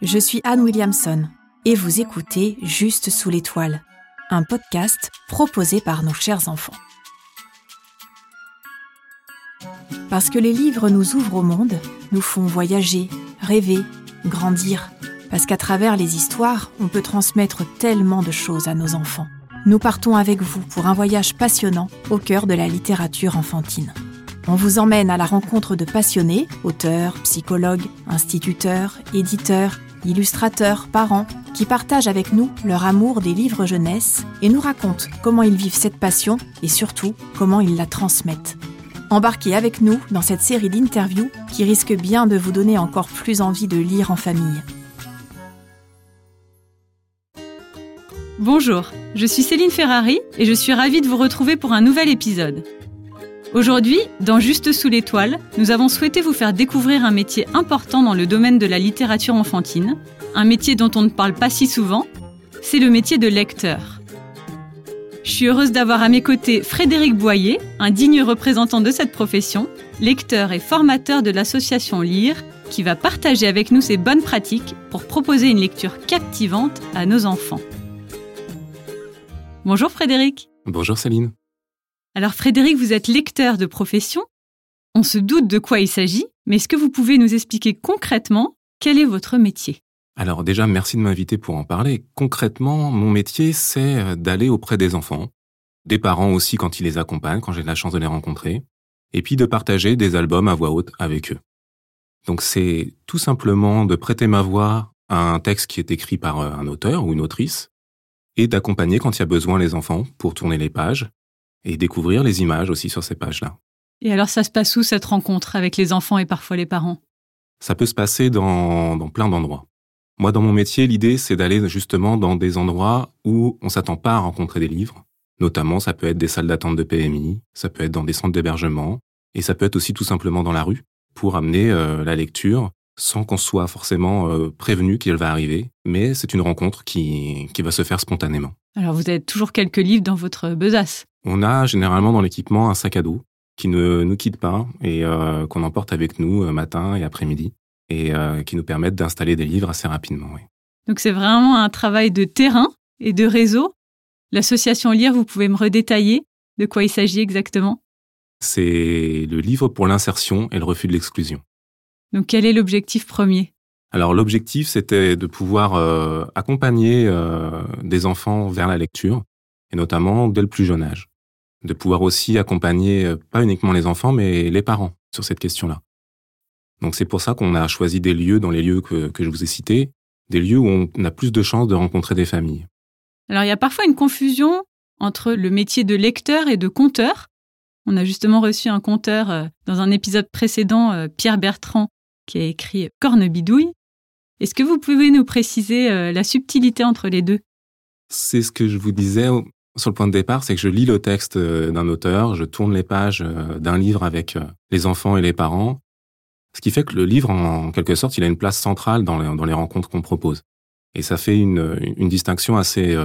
je suis Anne Williamson et vous écoutez Juste sous l'étoile, un podcast proposé par nos chers enfants. Parce que les livres nous ouvrent au monde, nous font voyager, rêver, grandir. Parce qu'à travers les histoires, on peut transmettre tellement de choses à nos enfants. Nous partons avec vous pour un voyage passionnant au cœur de la littérature enfantine. On vous emmène à la rencontre de passionnés, auteurs, psychologues, instituteurs, éditeurs, illustrateurs, parents, qui partagent avec nous leur amour des livres jeunesse et nous racontent comment ils vivent cette passion et surtout comment ils la transmettent. Embarquez avec nous dans cette série d'interviews qui risque bien de vous donner encore plus envie de lire en famille. Bonjour, je suis Céline Ferrari et je suis ravie de vous retrouver pour un nouvel épisode. Aujourd'hui, dans Juste sous l'étoile, nous avons souhaité vous faire découvrir un métier important dans le domaine de la littérature enfantine, un métier dont on ne parle pas si souvent, c'est le métier de lecteur. Je suis heureuse d'avoir à mes côtés Frédéric Boyer, un digne représentant de cette profession, lecteur et formateur de l'association Lire, qui va partager avec nous ses bonnes pratiques pour proposer une lecture captivante à nos enfants. Bonjour Frédéric. Bonjour Céline. Alors Frédéric, vous êtes lecteur de profession. On se doute de quoi il s'agit, mais est-ce que vous pouvez nous expliquer concrètement quel est votre métier? Alors déjà, merci de m'inviter pour en parler. Concrètement, mon métier, c'est euh, d'aller auprès des enfants, des parents aussi quand ils les accompagnent, quand j'ai la chance de les rencontrer, et puis de partager des albums à voix haute avec eux. Donc c'est tout simplement de prêter ma voix à un texte qui est écrit par euh, un auteur ou une autrice, et d'accompagner quand il y a besoin les enfants pour tourner les pages, et découvrir les images aussi sur ces pages-là. Et alors ça se passe où cette rencontre avec les enfants et parfois les parents? Ça peut se passer dans, dans plein d'endroits. Moi, dans mon métier, l'idée, c'est d'aller justement dans des endroits où on s'attend pas à rencontrer des livres. Notamment, ça peut être des salles d'attente de PMI, ça peut être dans des centres d'hébergement, et ça peut être aussi tout simplement dans la rue, pour amener euh, la lecture sans qu'on soit forcément euh, prévenu qu'elle va arriver, mais c'est une rencontre qui, qui va se faire spontanément. Alors vous avez toujours quelques livres dans votre besace? On a généralement dans l'équipement un sac à dos qui ne nous quitte pas et euh, qu'on emporte avec nous euh, matin et après-midi et euh, qui nous permettent d'installer des livres assez rapidement. Donc c'est vraiment un travail de terrain et de réseau. L'association Lire, vous pouvez me redétailler de quoi il s'agit exactement? C'est le livre pour l'insertion et le refus de l'exclusion. Donc quel est l'objectif premier? Alors l'objectif, c'était de pouvoir accompagner des enfants vers la lecture, et notamment dès le plus jeune âge de pouvoir aussi accompagner euh, pas uniquement les enfants, mais les parents sur cette question-là. Donc c'est pour ça qu'on a choisi des lieux dans les lieux que, je vous ai cités, des lieux où on a plus de chances de rencontrer des familles. Alors il y a parfois une confusion entre le métier de lecteur et de conteur. On a justement reçu un conteur euh, dans un épisode précédent, euh, Pierre Bertrand, qui a écrit Cornebidouille. Est-ce que vous pouvez nous préciser la subtilité entre les deux? C'est ce que je vous disais sur le point de départ, c'est que je lis le texte euh, d'un auteur, je tourne les pages euh, d'un livre avec euh, les enfants et les parents, ce qui fait que le livre, en quelque sorte, il a une place centrale dans les, rencontres qu'on propose. Et ça fait une, distinction assez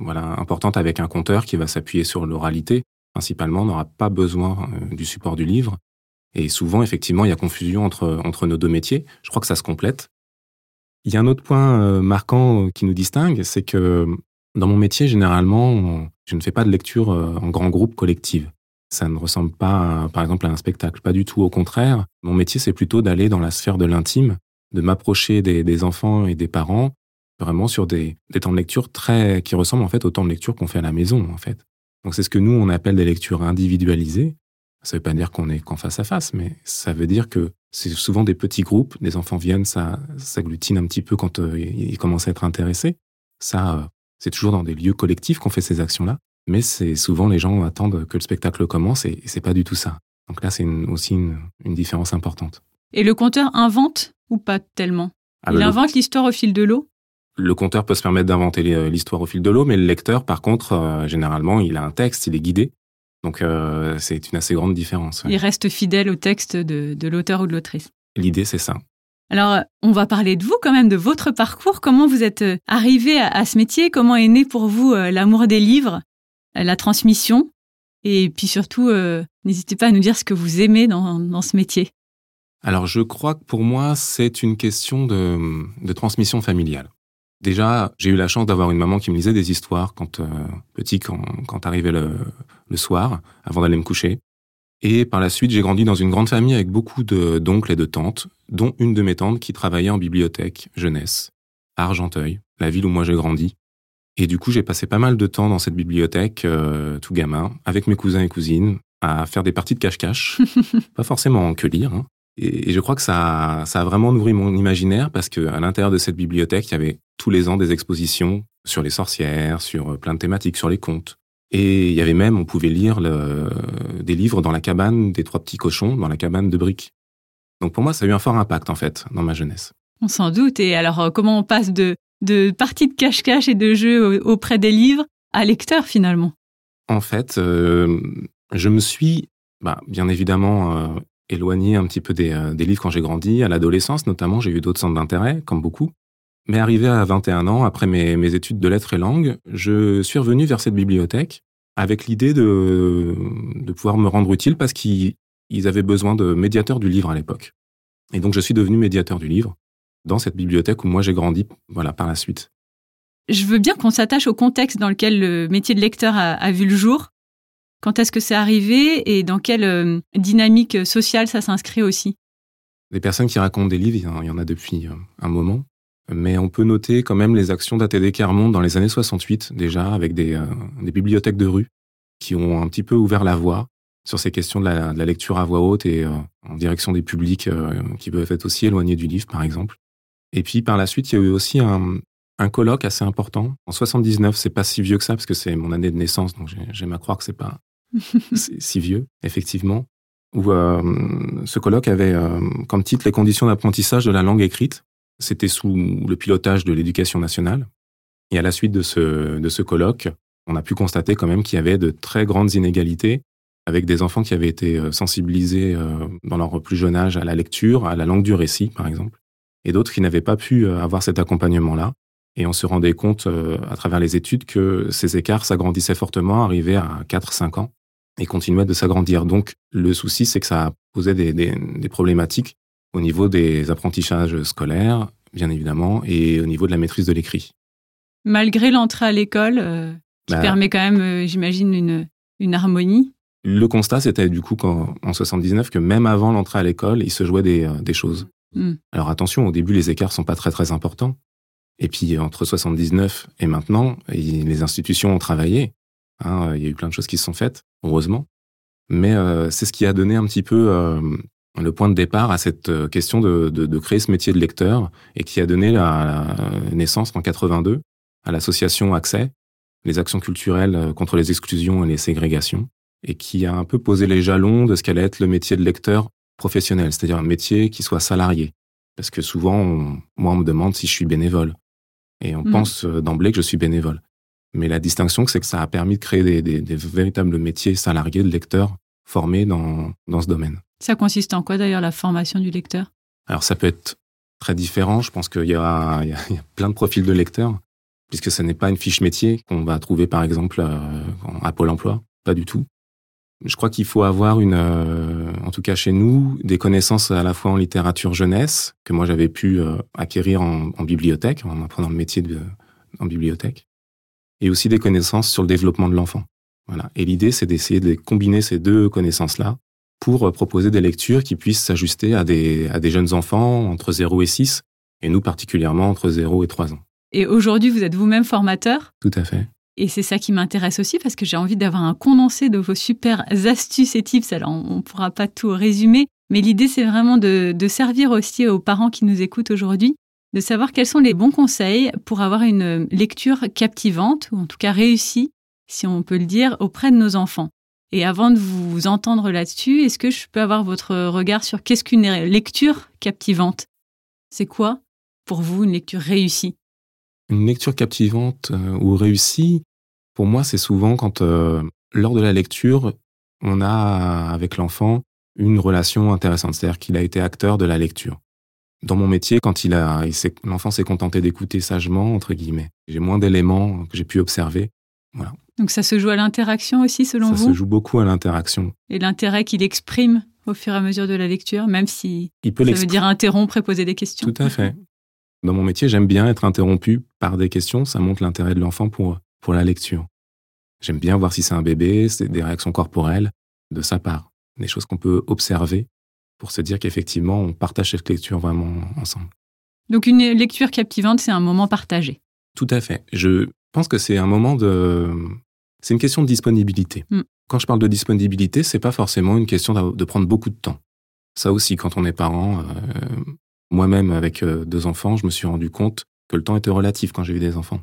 voilà, importante avec un conteur qui va s'appuyer sur l'oralité. Principalement, n'aura pas besoin du support du livre. Et souvent, effectivement, il y a confusion entre nos deux métiers. Je crois que ça se complète. Il y a un autre point marquant qui nous distingue, c'est que dans mon métier, généralement, je ne fais pas de lecture euh, en grand groupe collective. Ça ne ressemble pas, par exemple, à un spectacle. Pas du tout. Au contraire, mon métier, c'est plutôt d'aller dans la sphère de l'intime, de m'approcher des, enfants et des parents, vraiment sur des, temps de lecture très qui ressemblent en fait au temps de lecture qu'on fait à la maison, en fait. Donc c'est ce que nous on appelle des lectures individualisées. Ça ne veut pas dire qu'on est qu'en face à face, mais ça veut dire que c'est souvent des petits groupes. Les enfants viennent, ça s'agglutine un petit peu quand euh, ils commencent à être intéressés. Ça, euh, c'est toujours dans des lieux collectifs qu'on fait ces actions-là, mais c'est souvent les gens attendent que le spectacle commence et, c'est pas du tout ça. Donc là, c'est aussi une, différence importante. Et le conteur invente ou pas tellement? Ah, Il invente l'histoire au fil de l'eau? Le conteur peut se permettre d'inventer l'histoire au fil de l'eau, mais le lecteur, par contre, euh, généralement, il a un texte, il est guidé. Donc euh, c'est une assez grande différence. Il reste fidèle au texte de l'auteur ou de l'autrice? L'idée, c'est ça. Alors, on va parler de vous quand même, de votre parcours. Comment vous êtes euh, arrivé à, ce métier? Comment est né pour vous euh, l'amour des livres, euh, la transmission Et puis surtout, n'hésitez pas à nous dire ce que vous aimez dans, ce métier. Alors je crois que pour moi, c'est une question de, transmission familiale. Déjà, j'ai eu la chance d'avoir une maman qui me lisait des histoires quand euh, petit, quand, quand arrivait le, le soir, avant d'aller me coucher. Et par la suite, j'ai grandi dans une grande famille avec beaucoup d'oncles et de tantes, dont une de mes tantes qui travaillait en bibliothèque jeunesse, à Argenteuil, la ville où moi j'ai grandi. Et du coup, j'ai passé pas mal de temps dans cette bibliothèque, euh, tout gamin, avec mes cousins et cousines, à faire des parties de cache-cache. pas forcément que lire. Hein. Et, je crois que ça, ça a vraiment nourri mon imaginaire parce qu'à l'intérieur de cette bibliothèque, il y avait tous les ans des expositions sur les sorcières, sur euh, plein de thématiques, sur les contes. Et il y avait même, on pouvait lire le, des livres dans la cabane des trois petits cochons, dans la cabane de briques. Donc pour moi, ça a eu un fort impact en fait dans ma jeunesse. On s'en doute. Et alors, euh, comment on passe de, de parties de cache-cache et de jeux auprès des livres à lecteur finalement En fait, euh, je me suis, bah, bien évidemment, euh, éloigné un petit peu des, des livres quand j'ai grandi. À l'adolescence, notamment, j'ai eu d'autres centres d'intérêt, comme beaucoup. Mais arrivé à 21 ans, après mes, mes études de lettres et langues, je suis revenu vers cette bibliothèque avec l'idée de, de pouvoir me rendre utile parce qu'ils avaient besoin de médiateurs du livre à l'époque. Et donc je suis devenu médiateur du livre dans cette bibliothèque où moi j'ai grandi voilà, par la suite. Je veux bien qu'on s'attache au contexte dans lequel le métier de lecteur a, vu le jour. Quand est-ce que c'est arrivé et dans quelle euh, dynamique sociale ça s'inscrit aussi? Des personnes qui racontent des livres, il y en a depuis euh, un moment. Mais on peut noter quand même les actions d'ATD Carmont dans les années 68 déjà, avec des, euh, des, bibliothèques de rue qui ont un petit peu ouvert la voie sur ces questions de la, de la lecture à voix haute et en direction des publics qui peuvent être aussi éloignés du livre, par exemple. Et puis par la suite, il y a eu aussi un, un colloque assez important. En 79, c'est pas si vieux que ça, parce que c'est mon année de naissance, donc j'aime à croire que c'est pas si vieux, effectivement. Où euh, ce colloque avait euh, comme titre Les conditions d'apprentissage de la langue écrite. C'était sous le pilotage de l'éducation nationale. Et à la suite de ce, de ce colloque, on a pu constater quand même qu'il y avait de très grandes inégalités avec des enfants qui avaient été euh, sensibilisés dans leur plus jeune âge à la lecture, à la langue du récit, par exemple et d'autres qui n'avaient pas pu euh, avoir cet accompagnement-là. Et on se rendait compte euh, à travers les études que ces écarts s'agrandissaient fortement, arrivaient à 4-5 ans et continuaient de s'agrandir. Donc le souci, c'est que ça posait des, des, des, problématiques au niveau des apprentissages scolaires, bien évidemment, et au niveau de la maîtrise de l'écrit. Malgré l'entrée à l'école, euh, qui bah permet quand même, j'imagine, une, une harmonie. Le constat, c'était du coup qu'en, en 79 que même avant l'entrée à l'école, il se jouait des, des choses. Hmm. Alors attention, au début, les écarts sont pas très très importants. Et puis entre 79 et maintenant, les institutions ont travaillé. Hein, il y a eu plein de choses qui se sont faites, heureusement. Mais euh, c'est ce qui a donné un petit peu euh, le point de départ à cette euh, question de, de, créer ce métier de lecteur et qui a donné la, naissance en 82 à l'association Accès, les actions culturelles contre les exclusions et les ségrégations, et qui a un peu posé les jalons de ce qu'allait être le métier de lecteur professionnel, c'est-à-dire un métier qui soit salarié. Parce que souvent, moi, on me demande si je suis bénévole. Et on mmh. pense euh, d'emblée que je suis bénévole. Mais la distinction, c'est que ça a permis de créer des, véritables métiers salariés de lecteurs formés dans, dans ce domaine. Ça consiste en quoi d'ailleurs la formation du lecteur? Alors ça peut être très différent. Je pense qu'il y, y, a plein de profils de lecteurs, puisque ce n'est pas une fiche métier qu'on va trouver par exemple euh, à Pôle Emploi. Pas du tout. Je crois qu'il faut avoir une, euh, en tout cas chez nous, des connaissances à la fois en littérature jeunesse que moi j'avais pu euh, acquérir en, bibliothèque, en apprenant le métier de, en bibliothèque, et aussi des connaissances sur le développement de l'enfant. Voilà. Et l'idée, c'est d'essayer de combiner ces deux connaissances-là pour euh, proposer des lectures qui puissent s'ajuster à des, à des jeunes enfants entre 0 et 6, et nous particulièrement entre 0 et 3 ans. Et aujourd'hui, vous êtes vous-même formateur? Tout à fait. Et c'est ça qui m'intéresse aussi parce que j'ai envie d'avoir un condensé de vos super astuces et tips. Alors, on ne pourra pas tout résumer, mais l'idée, c'est vraiment de, servir aussi aux parents qui nous écoutent aujourd'hui, de savoir quels sont les bons conseils pour avoir une lecture captivante, ou en tout cas réussie, si on peut le dire, auprès de nos enfants. Et avant de vous entendre là-dessus, est-ce que je peux avoir votre regard sur qu'est-ce qu'une lecture captivante? C'est quoi, pour vous, une lecture réussie? Une lecture captivante euh, ou réussie, pour moi, c'est souvent quand, euh, lors de la lecture, on a avec l'enfant une relation intéressante, c'est-à-dire qu'il a été acteur de la lecture. Dans mon métier, quand il a, l'enfant s'est contenté d'écouter sagement, entre guillemets, j'ai moins d'éléments que j'ai pu observer. Voilà. Donc ça se joue à l'interaction aussi, selon vous Ça se joue beaucoup à l'interaction. Et l'intérêt qu'il exprime au fur et à mesure de la lecture, même si Il peut ça veut dire interrompre et poser des questions? Tout à fait. Dans mon métier, j'aime bien être interrompu par des questions. Ça montre l'intérêt de l'enfant pour, pour la lecture. J'aime bien voir si c'est un bébé, c'est des réactions corporelles de sa part. Des choses qu'on peut observer pour se dire qu'effectivement, on partage cette lecture vraiment ensemble. Donc une lecture captivante, c'est un moment partagé. Tout à fait. Je pense que c'est un moment de. C'est une question de disponibilité. Mm. Quand je parle de disponibilité, c'est pas forcément une question de prendre beaucoup de temps. Ça aussi, quand on est parent, euh, moi-même avec euh, deux enfants, je me suis rendu compte que le temps était relatif quand j'ai eu des enfants.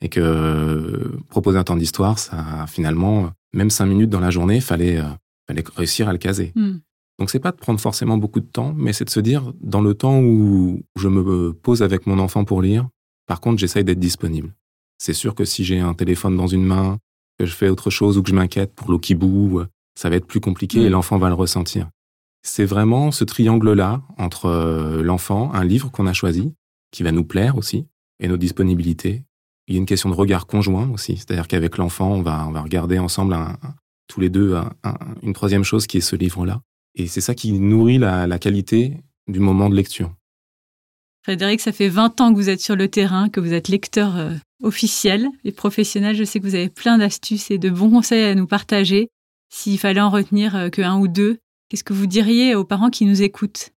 Et que euh, proposer un temps d'histoire, ça, finalement, même cinq minutes dans la journée, fallait, euh, fallait réussir à le caser. Hmm. Donc c'est pas de prendre forcément beaucoup de temps, mais c'est de se dire, dans le temps où je me pose avec mon enfant pour lire, par contre, j'essaye d'être disponible. C'est sûr que si j'ai un téléphone dans une main, que je fais autre chose ou que je m'inquiète pour l'eau qui bout, euh, ça va être plus compliqué Mm. et l'enfant va le ressentir. C'est vraiment ce triangle-là entre euh, l'enfant, un livre qu'on a choisi, qui va nous plaire aussi, et nos disponibilités. Il y a une question de regard conjoint aussi, c'est-à-dire qu'avec l'enfant, on va, on va regarder ensemble tous les deux un- un- une troisième chose qui est ce livre-là. Et c'est ça qui nourrit la, qualité du moment de lecture. Frédéric, ça fait 20 ans que vous êtes sur le terrain, que vous êtes lecteur euh, officiel et professionnel. Je sais que vous avez plein d'astuces et de bons conseils à nous partager. S'il fallait en retenir euh, que un ou deux, qu'est-ce que vous diriez aux parents qui nous écoutent?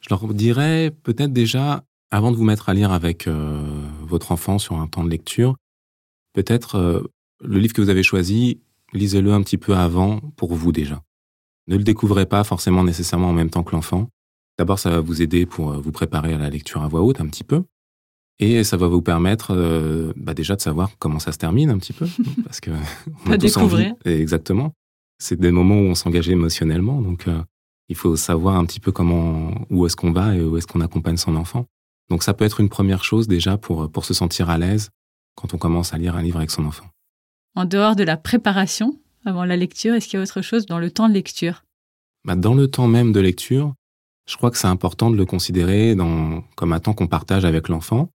Je leur dirais peut-être déjà, avant de vous mettre à lire avec euh, votre enfant sur un temps de lecture, peut-être euh, le livre que vous avez choisi, lisez-le un petit peu avant pour vous déjà. Ne le découvrez pas forcément nécessairement en même temps que l'enfant. D'abord, ça va vous aider pour euh, vous préparer à la lecture à voix haute un petit peu. Et ça va vous permettre euh, bah déjà de savoir comment ça se termine un petit peu. Parce que on a tous envie. découvrir. Exactement. C'est des moments où on s'engage émotionnellement. Donc, euh, il faut savoir un petit peu comment, où est-ce qu'on va et où est-ce qu'on accompagne son enfant. Donc, ça peut être une première chose déjà pour, pour se sentir à l'aise quand on commence à lire un livre avec son enfant. En dehors de la préparation avant la lecture, est-ce qu'il y a autre chose dans le temps de lecture? Bah, dans le temps même de lecture, je crois que c'est important de le considérer dans, comme un temps qu'on partage avec l'enfant,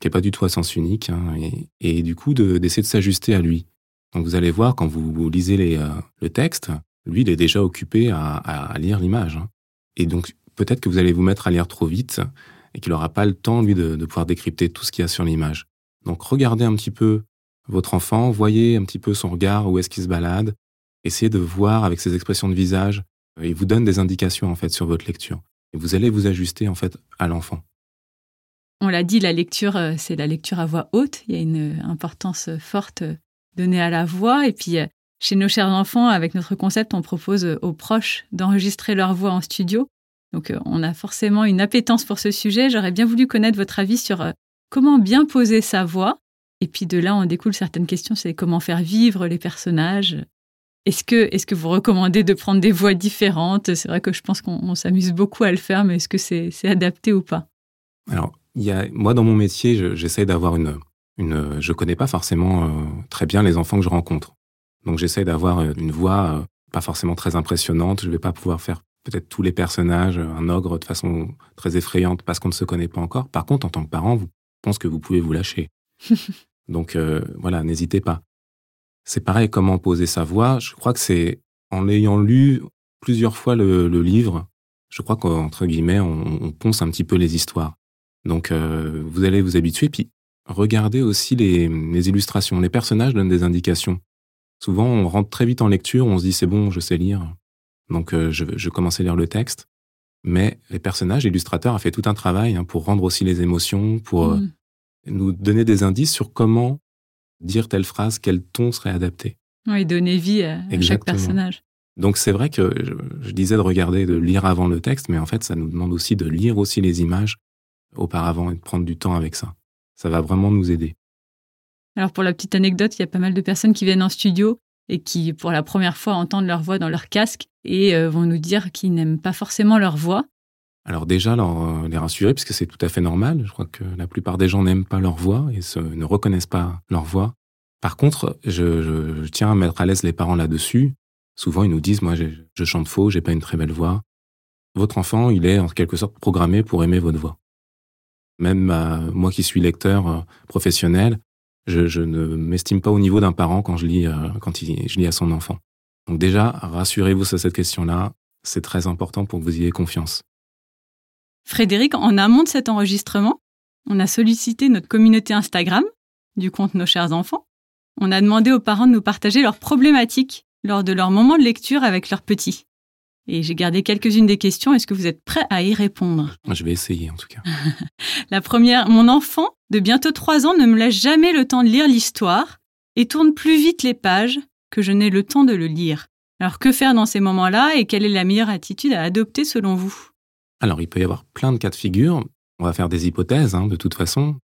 qui n'est pas du tout à sens unique, hein, et, et du coup de- d'essayer de s'ajuster à lui. Donc vous allez voir quand vous, lisez les, euh, le texte, lui il est déjà occupé à, lire l'image. hein. Et donc peut-être que vous allez vous mettre à lire trop vite et qu'il n'aura pas le temps lui de, de pouvoir décrypter tout ce qu'il y a sur l'image. Donc regardez un petit peu votre enfant, voyez un petit peu son regard, où est-ce qu'il se balade, essayez de voir avec ses expressions de visage euh, il vous donne des indications en fait sur votre lecture. Et vous allez vous ajuster en fait à l'enfant. On l'a dit, la lecture, euh, c'est la lecture à voix haute. Il y a une importance forte donnée à la voix. Et puis, euh, chez nos chers enfants, avec notre concept, on propose euh, aux proches d'enregistrer leur voix en studio. Donc, euh, on a forcément une appétence pour ce sujet. J'aurais bien voulu connaître votre avis sur comment bien poser sa voix. Et puis, de là, on découle certaines questions. C'est comment faire vivre les personnages. Est-ce que, est-ce que vous recommandez de prendre des voix différentes? C'est vrai que je pense qu'on on s'amuse beaucoup à le faire, mais est-ce que c'est, adapté ou pas? Alors, il y a, moi dans mon métier, je- j'essaie d'avoir une, une. Je connais pas forcément euh, très bien les enfants que je rencontre. Donc j'essaie d'avoir euh, une voix euh, pas forcément très impressionnante. Je vais pas pouvoir faire peut-être tous les personnages, euh, un ogre de façon très effrayante parce qu'on ne se connaît pas encore. Par contre, en tant que parent, vous je pense que vous pouvez vous lâcher. Donc euh, voilà, n'hésitez pas. C'est pareil, comment poser sa voix. Je crois que c'est en ayant lu plusieurs fois le, le livre, je crois qu'entre guillemets, on, on ponce un petit peu les histoires. Donc euh, vous allez vous habituer, puis regardez aussi les, les illustrations. Les personnages donnent des indications. Souvent, on rentre très vite en lecture, on se dit c'est bon, je sais lire. Donc euh, je, je commence à lire le texte. Mais les personnages, l'illustrateur a fait tout un travail hein, pour rendre aussi les émotions, pour euh, Mm. nous donner des indices sur comment dire telle phrase, quel ton serait adapté. Oui, donner vie à, à chaque personnage. Donc c'est vrai que je, je disais de regarder, de lire avant le texte, mais en fait ça nous demande aussi de lire aussi les images auparavant et de prendre du temps avec ça. Ça va vraiment nous aider. Alors pour la petite anecdote, il y a pas mal de personnes qui viennent en studio et qui, pour la première fois, entendent leur voix dans leur casque et euh, vont nous dire qu'ils n'aiment pas forcément leur voix. Alors déjà, leur, euh, les rassurer, puisque c'est tout à fait normal. Je crois que la plupart des gens n'aiment pas leur voix et se, ne reconnaissent pas leur voix. Par contre, je, je- je tiens à mettre à l'aise les parents là-dessus. Souvent, ils nous disent, moi, j'ai- je chante faux, j'ai pas une très belle voix. Votre enfant, il est en quelque sorte programmé pour aimer votre voix. Même euh, moi qui suis lecteur euh, professionnel, Je, ne m'estime pas au niveau d'un parent quand je lis, euh, quand je lis à son enfant. Donc déjà, rassurez-vous sur cette question-là. C'est très important pour que vous ayez confiance. Frédéric, en amont de cet enregistrement, on a sollicité notre communauté Instagram du compte Nos chers enfants. On a demandé aux parents de nous partager leurs problématiques lors de leur moment de lecture avec leurs petits. Et j'ai gardé quelques-unes des questions. Est-ce que vous êtes prêts à y répondre? Je vais essayer en tout cas. La première, mon enfant de bientôt trois ans ne me laisse jamais le temps de lire l'histoire et tourne plus vite les pages que je n'ai le temps de le lire. Alors que faire dans ces moments-là et quelle est la meilleure attitude à adopter selon vous? Alors il peut y avoir plein de cas de figure. On va faire des hypothèses hein, de toute façon.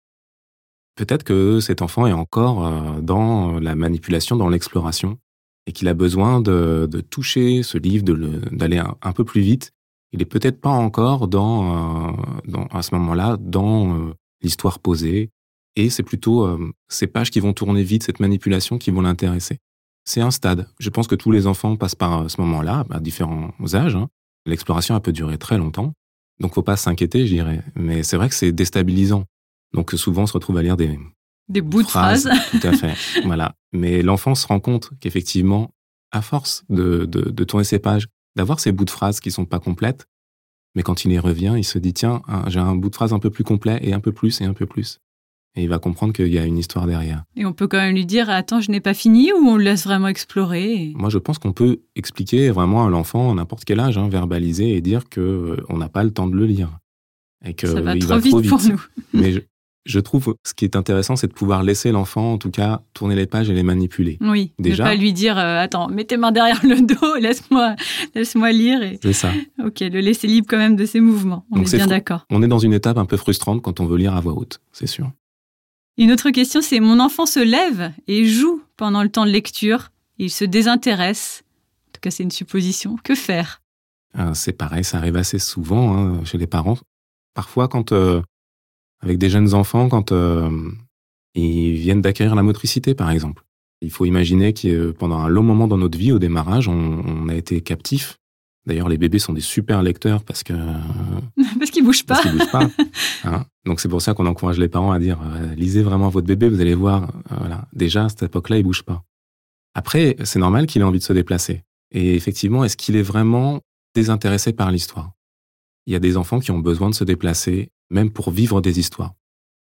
Peut-être que cet enfant est encore euh, dans la manipulation, dans l'exploration et qu'il a besoin de, toucher ce livre, d'aller un, peu plus vite. Il est peut-être pas encore dans, euh, à ce moment-là dans euh, l'histoire posée, et c'est plutôt euh, ces pages qui vont tourner vite, cette manipulation qui vont l'intéresser. C'est un stade. Je pense que tous les enfants passent par ce moment-là, à différents âges. Hein. L'exploration, peut durer très longtemps. Donc, faut pas s'inquiéter, je dirais. Mais c'est vrai que c'est déstabilisant. Donc, souvent, on se retrouve à lire des, des bouts de phrases. Tout à fait. voilà. Mais l'enfant se rend compte qu'effectivement, à force de, de, tourner ses pages, d'avoir ces bouts de phrases qui sont pas complètes, mais quand il y revient, il se dit tiens, j'ai un bout de phrase un peu plus complet et un peu plus et un peu plus. Et il va comprendre qu'il y a une histoire derrière. Et on peut quand même lui dire attends, je n'ai pas fini ou on le laisse vraiment explorer Moi, je pense qu'on peut expliquer vraiment à l'enfant à n'importe quel âge, hein, verbaliser et dire que euh, on n'a pas le temps de le lire. Et que Ça va, trop, vite pour nous. Mais je trouve ce qui est intéressant, c'est de pouvoir laisser l'enfant, en tout cas, tourner les pages et les manipuler. Oui, déjà. Ne pas lui dire euh, attends, mets tes mains derrière le dos, laisse-moi, laisse-moi lire. Et... C'est ça. ok, le laisser libre quand même de ses mouvements. On est, bien d'accord. On est dans une étape un peu frustrante quand on veut lire à voix haute, c'est sûr. Une autre question, c'est mon enfant se lève et joue pendant le temps de lecture. Il se désintéresse. En tout cas, c'est une supposition. Que faire? Euh, C'est pareil, ça arrive assez souvent hein, chez les parents. Parfois, quand euh, avec des jeunes enfants quand euh, ils viennent d'acquérir la motricité, par exemple. Il faut imaginer que pendant un long moment dans notre vie, au démarrage, on, a été captifs. D'ailleurs, les bébés sont des super lecteurs parce que parce qu'ils bougent pas. Parce qu'ils bougent pas. Hein. Donc c'est pour ça qu'on encourage les parents à dire euh, lisez vraiment votre bébé, vous allez voir. Euh, voilà, déjà à cette époque-là, il bouge pas. Après, c'est normal qu'il ait envie de se déplacer. Et effectivement, est-ce qu'il est vraiment désintéressé par l'histoire? Il y a des enfants qui ont besoin de se déplacer même pour vivre des histoires.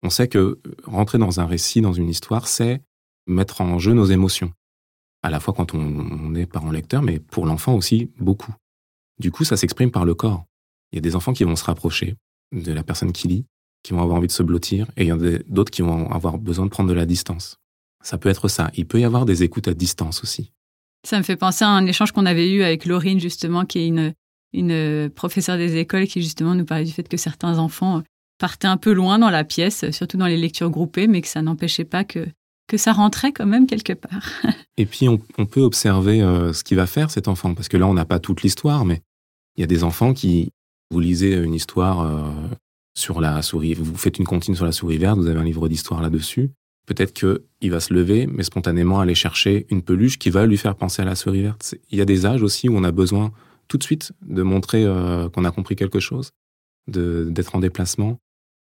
On sait que euh, rentrer dans un récit, dans une histoire, c'est mettre en jeu nos émotions. À la fois quand on, est parent lecteur, mais pour l'enfant aussi, beaucoup. Du coup, ça s'exprime par le corps. Il y a des enfants qui vont se rapprocher de la personne qui lit, qui vont avoir envie de se blottir, et il y en a d'autres qui vont avoir besoin de prendre de la distance. Ça peut être ça. Il peut y avoir des écoutes à distance aussi. Ça me fait penser à un échange qu'on avait eu avec Laurine, justement, qui est une, une professeure des écoles, qui justement nous parlait du fait que certains enfants partait un peu loin dans la pièce, surtout dans les lectures groupées, mais que ça n'empêchait pas que, que ça rentrait quand même quelque part. Et puis on, peut observer euh, ce qu'il va faire cet enfant, parce que là on n'a pas toute l'histoire, mais il y a des enfants qui, vous lisez une histoire euh, sur la souris, vous faites une comptine sur la souris verte, vous avez un livre d'histoire là-dessus, peut-être qu'il va se lever, mais spontanément aller chercher une peluche qui va lui faire penser à la souris verte. Il y a des âges aussi où on a besoin tout de suite de montrer euh, qu'on a compris quelque chose, d'être en déplacement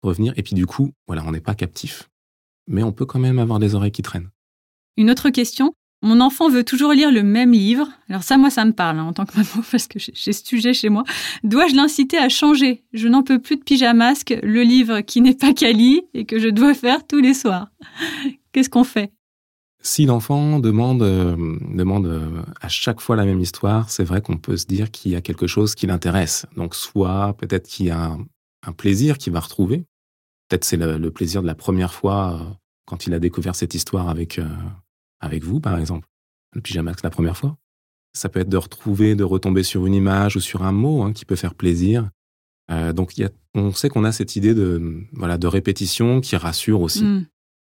revenir. Et puis du coup, voilà, on n'est pas captif. Mais on peut quand même avoir des oreilles qui traînent. Une autre question. Mon enfant veut toujours lire le même livre. Alors ça, moi, ça me parle hein, en tant que maman parce que j'ai ce sujet chez moi. Dois-je l'inciter à changer? Je n'en peux plus de pyjamasque, le livre qui n'est pas quali et que je dois faire tous les soirs. Qu'est-ce qu'on fait? Si l'enfant demande, euh, demande euh, à chaque fois la même histoire, c'est vrai qu'on peut se dire qu'il y a quelque chose qui l'intéresse. Donc soit peut-être qu'il y a un plaisir qu'il va retrouver. Peut-être c'est le, plaisir de la première fois euh, quand il a découvert cette histoire avec, avec vous, par exemple. Le pyjamax la première fois. Ça peut être de retrouver, de retomber sur une image ou sur un mot hein, qui peut faire plaisir. Donc y a, on sait qu'on a cette idée de, voilà, de répétition qui rassure aussi. Mm.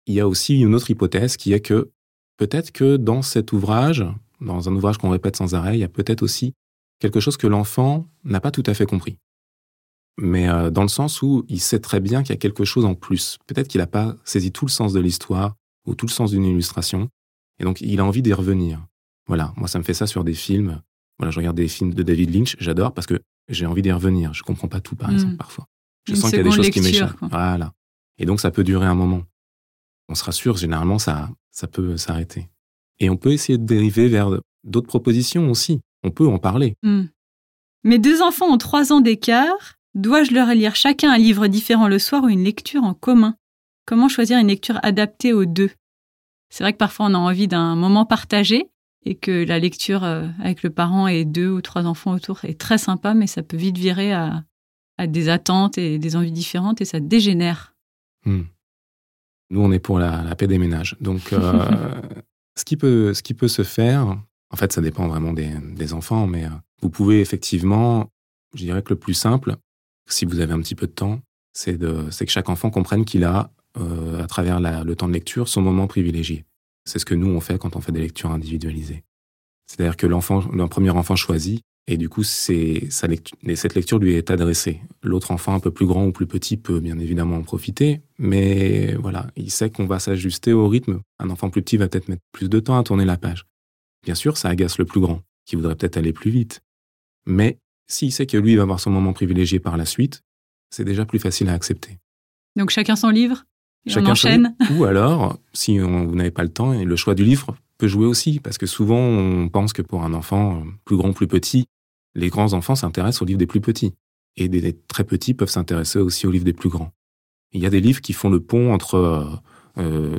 Il y a aussi une autre hypothèse qui est que peut-être que dans cet ouvrage, dans un ouvrage qu'on répète sans arrêt, il y a peut-être aussi quelque chose que l'enfant n'a pas tout à fait compris mais euh, dans le sens où il sait très bien qu'il y a quelque chose en plus. Peut-être qu'il n'a pas saisi tout le sens de l'histoire ou tout le sens d'une illustration, et donc il a envie d'y revenir. Voilà, moi ça me fait ça sur des films. Voilà, je regarde des films de David Lynch, j'adore parce que j'ai envie d'y revenir. Je comprends pas tout, par hmm. exemple, parfois. Je sens qu'il y a des choses qui m'échappent. Voilà. Et donc ça peut durer un moment. On se rassure, généralement, ça, ça peut s'arrêter. Et on peut essayer de dériver vers d'autres propositions aussi. On peut en parler. Hmm. Mes deux enfants ont trois ans d'écart. Dois-je leur lire chacun un livre différent le soir ou une lecture en commun? Comment choisir une lecture adaptée aux deux? C'est vrai que parfois on a envie d'un moment partagé et que la lecture euh, avec le parent et deux ou trois enfants autour est très sympa, mais ça peut vite virer à, des attentes et des envies différentes et ça dégénère. Hmm. Nous, on est pour la, paix des ménages. Donc, euh, ce, qui peut, ce qui peut se faire, en fait, ça dépend vraiment des, enfants, mais euh, vous pouvez effectivement, je dirais que le plus simple, si vous avez un petit peu de temps, c'est que chaque enfant comprenne qu'il a, à travers le temps de lecture, son moment privilégié. C'est ce que nous, on fait quand on fait des lectures individualisées. C'est-à-dire que l'enfant, le premier enfant choisit, et du coup, c'est, cette lecture lui est adressée. L'autre enfant, un peu plus grand ou plus petit, peut bien évidemment en profiter, mais voilà, il sait qu'on va s'ajuster au rythme. Un enfant plus petit va peut-être mettre plus de temps à tourner la page. Bien sûr, ça agace le plus grand, qui voudrait peut-être aller plus vite. Mais s'il sait que lui va avoir son moment privilégié par la suite, c'est déjà plus facile à accepter. Donc chacun son livre? Chacun on enchaîne? Ou alors, si vous n'avez pas le temps, le choix du livre peut jouer aussi, parce que souvent on pense que pour un enfant plus grand, plus petit, les grands enfants s'intéressent aux livres des plus petits, et des très petits peuvent s'intéresser aussi aux livres des plus grands. Il y a des livres qui font le pont entre euh, euh,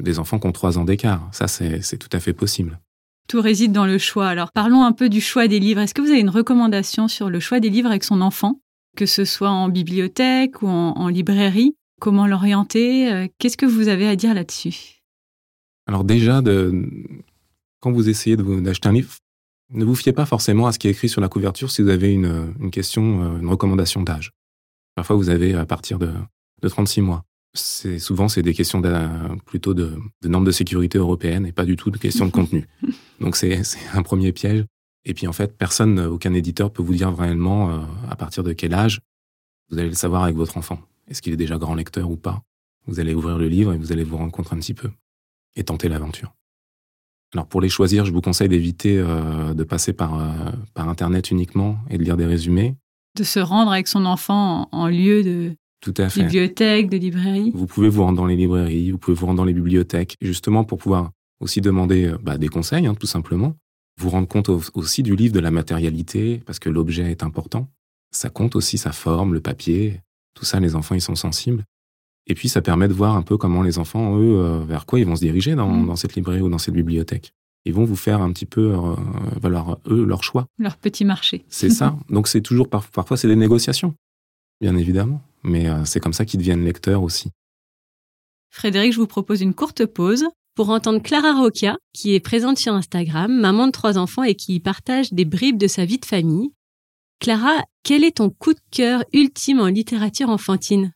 des enfants qui ont trois ans d'écart. Ça, c'est tout à fait possible. Tout réside dans le choix. Alors parlons un peu du choix des livres. Est-ce que vous avez une recommandation sur le choix des livres avec son enfant, que ce soit en bibliothèque ou en librairie? Comment l'orienter? Euh, Qu'est-ce que vous avez à dire là-dessus? Alors déjà, de, quand vous essayez d'acheter un livre, ne vous fiez pas forcément à ce qui est écrit sur la couverture si vous avez une, une question, euh, une recommandation d'âge. Parfois, vous avez à partir de, de 36 mois. C'est souvent c'est des questions plutôt de, de, normes de sécurité européennes et pas du tout de questions de contenu. Donc c'est un premier piège. Et puis en fait, personne, aucun éditeur peut vous dire vraiment euh, à partir de quel âge. Vous allez le savoir avec votre enfant. Est-ce qu'il est déjà grand lecteur ou pas? Vous allez ouvrir le livre et vous allez vous rendre compte un petit peu et tenter l'aventure. Alors pour les choisir, je vous conseille d'éviter euh, de passer par, euh, par Internet uniquement et de lire des résumés. De se rendre avec son enfant en, lieu de Tout à fait. bibliothèque, de librairie. Vous pouvez vous rendre dans les librairies, vous pouvez vous rendre dans les bibliothèques, justement pour pouvoir aussi demander euh, bah, des conseils, hein, tout simplement. Vous rendre compte aussi du livre, de la matérialité, parce que l'objet est important. Ça compte aussi sa forme, le papier. Tout ça, les enfants, ils sont sensibles. Et puis, ça permet de voir un peu comment les enfants, eux, euh, vers quoi ils vont se diriger dans, mm. cette librairie ou dans cette bibliothèque. Ils vont vous faire un petit peu euh, valoir, eux, leur choix. Leur petit marché. C'est ça. Donc, c'est toujours, parfois, c'est des négociations, bien évidemment. Mais euh, c'est comme ça qu'ils deviennent lecteurs aussi. Frédéric, je vous propose une courte pause pour entendre Clara Roquia, qui est présente sur Instagram, maman de trois enfants et qui partage des bribes de sa vie de famille. Clara, quel est ton coup de cœur ultime en littérature enfantine?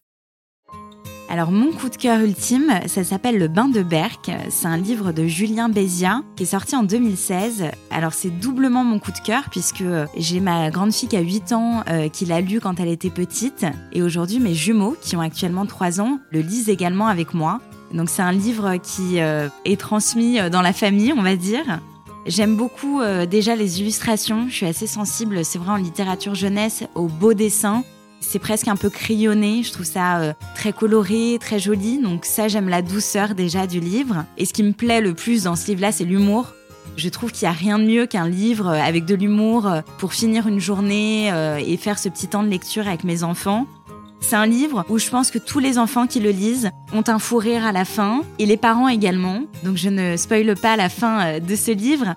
Alors mon coup de cœur ultime, ça s'appelle Le Bain de Berck. C'est un livre de Julien Bézia qui est sorti en 2016. Alors c'est doublement mon coup de cœur puisque j'ai ma grande fille qui a 8 ans euh, qui l'a lu quand elle était petite et aujourd'hui mes jumeaux qui ont actuellement 3 ans le lisent également avec moi. Donc c'est un livre qui euh, est transmis euh, dans la famille, on va dire. J'aime beaucoup euh, déjà les illustrations, je suis assez sensible, c'est vrai en littérature jeunesse, aux beaux dessins. C'est presque un peu crayonné, je trouve ça euh, très coloré, très joli, donc ça j'aime la douceur déjà du livre. Et ce qui me plaît le plus dans ce livre-là, c'est l'humour. Je trouve qu'il n'y a rien de mieux qu'un livre avec de l'humour pour finir une journée euh, et faire ce petit temps de lecture avec mes enfants. C'est un livre où je pense que tous les enfants qui le lisent ont un fou rire à la fin, et les parents également. Donc je ne spoile pas la fin euh, de ce livre.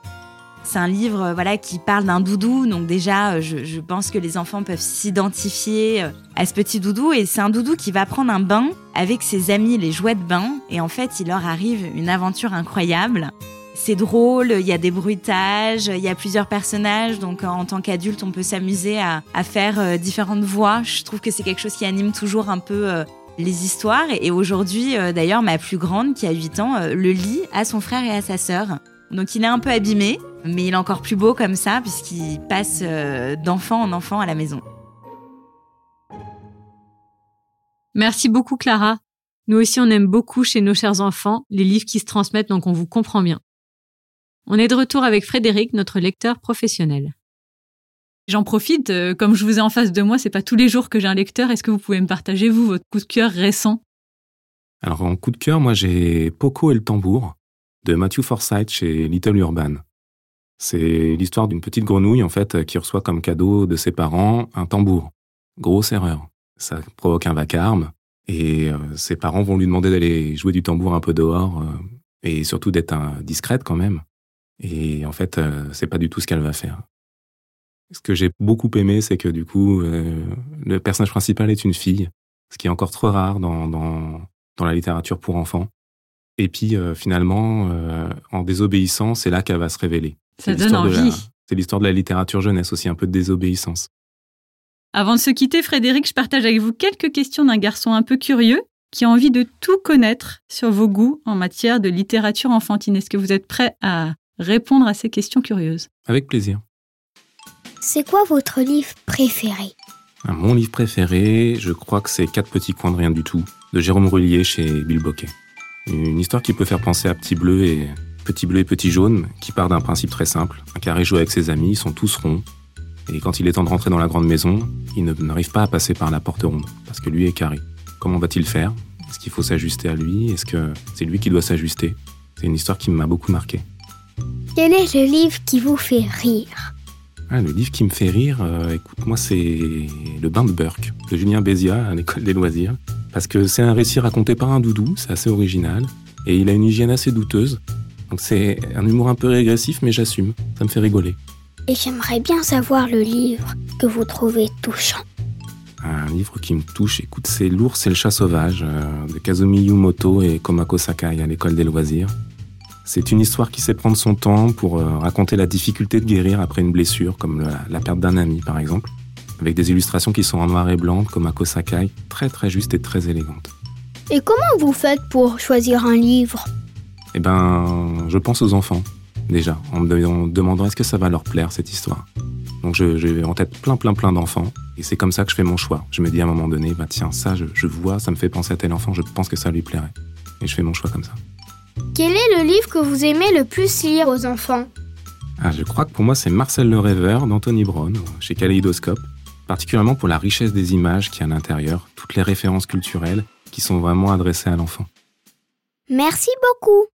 C'est un livre euh, voilà qui parle d'un doudou, donc déjà euh, je, pense que les enfants peuvent s'identifier à ce petit doudou et c'est un doudou qui va prendre un bain avec ses amis les jouets de bain et en fait il leur arrive une aventure incroyable. C'est drôle, il y a des bruitages, il y a plusieurs personnages, donc en tant qu'adulte, on peut s'amuser à, faire euh, différentes voix. Je trouve que c'est quelque chose qui anime toujours un peu euh, les histoires. Et aujourd'hui, euh, d'ailleurs, ma plus grande, qui a 8 ans, le lit à son frère et à sa sœur. Donc il est un peu abîmé, mais il est encore plus beau comme ça, puisqu'il passe d'enfant en enfant à la maison. Merci beaucoup Clara. Nous aussi, on aime beaucoup chez nos chers enfants les livres qui se transmettent, donc on vous comprend bien. On est de retour avec Frédéric, notre lecteur professionnel. J'en profite, euh, comme je vous ai en face de moi, c'est pas tous les jours que j'ai un lecteur. Est-ce que vous pouvez me partager, vous, votre coup de cœur récent? Alors en coup de cœur, moi j'ai Poco et le tambour de Matthew Forsyth chez Little Urban. C'est l'histoire d'une petite grenouille en fait qui reçoit comme cadeau de ses parents un tambour. Grosse erreur. Ça provoque un vacarme et euh, ses parents vont lui demander d'aller jouer du tambour un peu dehors euh, et surtout d'être discrète quand même. Et en fait, euh, c'est pas du tout ce qu'elle va faire. Ce que j'ai beaucoup aimé, c'est que du coup, le personnage principal est une fille, ce qui est encore trop rare dans, dans, dans la littérature pour enfants. Et puis finalement, en désobéissant, c'est là qu'elle va se révéler. Ça donne envie. C'est l'histoire de la littérature jeunesse aussi, un peu de désobéissance. Avant de se quitter, Frédéric, je partage avec vous quelques questions d'un garçon un peu curieux qui a envie de tout connaître sur vos goûts en matière de littérature enfantine. Est-ce que vous êtes prêt à répondre à ces questions curieuses? Avec plaisir. C'est quoi votre livre préféré? Ah, Mon livre préféré, je crois que c'est Quatre petits coins de rien du tout, de Jérôme Rullier chez Bill Bocquet. Une histoire qui peut faire penser à Petit Bleu et Petit Bleu et Petit Jaune, qui part d'un principe très simple. Un carré joue avec ses amis, ils sont tous ronds. Et quand il est temps de rentrer dans la grande maison, il n'arrive pas à passer par la porte ronde, parce que lui est carré. Comment va-t-il faire? Est-ce qu'il faut s'ajuster à lui? Est-ce que c'est lui qui doit s'ajuster? C'est une histoire qui m'a beaucoup marqué. Quel est le livre qui vous fait rire? Ah, Le livre qui me fait rire, euh, écoute, moi c'est Le bain de Burke, de Julien Bézia à l'école des loisirs. Parce que c'est un récit raconté par un doudou, c'est assez original. Et il a une hygiène assez douteuse. Donc c'est un humour un peu régressif, mais j'assume. Ça me fait rigoler. Et j'aimerais bien savoir le livre que vous trouvez touchant. Un livre qui me touche, écoute, c'est L'ours et le chat sauvage euh, de Kazumi Yumoto et Komako Sakai à l'école des loisirs. C'est une histoire qui sait prendre son temps pour euh, raconter la difficulté de guérir après une blessure, comme la, perte d'un ami par exemple, avec des illustrations qui sont en noir et blanc, Komako Sakai, très très justes et très élégantes. Et comment vous faites pour choisir un livre? Eh ben, je pense aux enfants déjà, en me demandant est-ce que ça va leur plaire cette histoire. Donc j'ai en tête plein plein plein d'enfants, et c'est comme ça que je fais mon choix. Je me dis à un moment donné, bah tiens, ça je, vois, ça me fait penser à tel enfant, je pense que ça lui plairait. Et je fais mon choix comme ça. Quel est le livre que vous aimez le plus lire aux enfants ah, Je crois que pour moi c'est Marcel le Rêveur d'Anthony Brown, chez Kaleidoscope, particulièrement pour la richesse des images qui y a à l'intérieur, toutes les références culturelles qui sont vraiment adressées à l'enfant. Merci beaucoup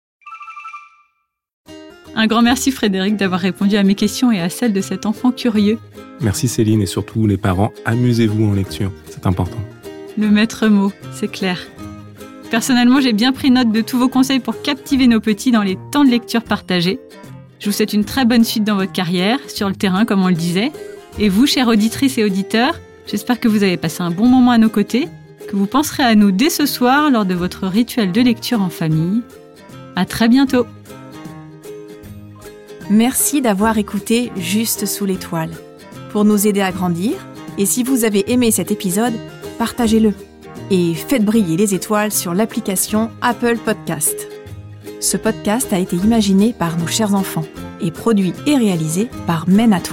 un grand merci Frédéric d'avoir répondu à mes questions et à celles de cet enfant curieux. Merci Céline et surtout les parents, amusez-vous en lecture, c'est important. Le maître mot, c'est clair. Personnellement, j'ai bien pris note de tous vos conseils pour captiver nos petits dans les temps de lecture partagés. Je vous souhaite une très bonne suite dans votre carrière, sur le terrain comme on le disait. Et vous, chères auditrices et auditeurs, j'espère que vous avez passé un bon moment à nos côtés, que vous penserez à nous dès ce soir lors de votre rituel de lecture en famille. À très bientôt! Merci d'avoir écouté Juste sous l'étoile. Pour nous aider à grandir, et si vous avez aimé cet épisode, partagez-le et faites briller les étoiles sur l'application Apple Podcast. Ce podcast a été imaginé par nos chers enfants et produit et réalisé par Men at.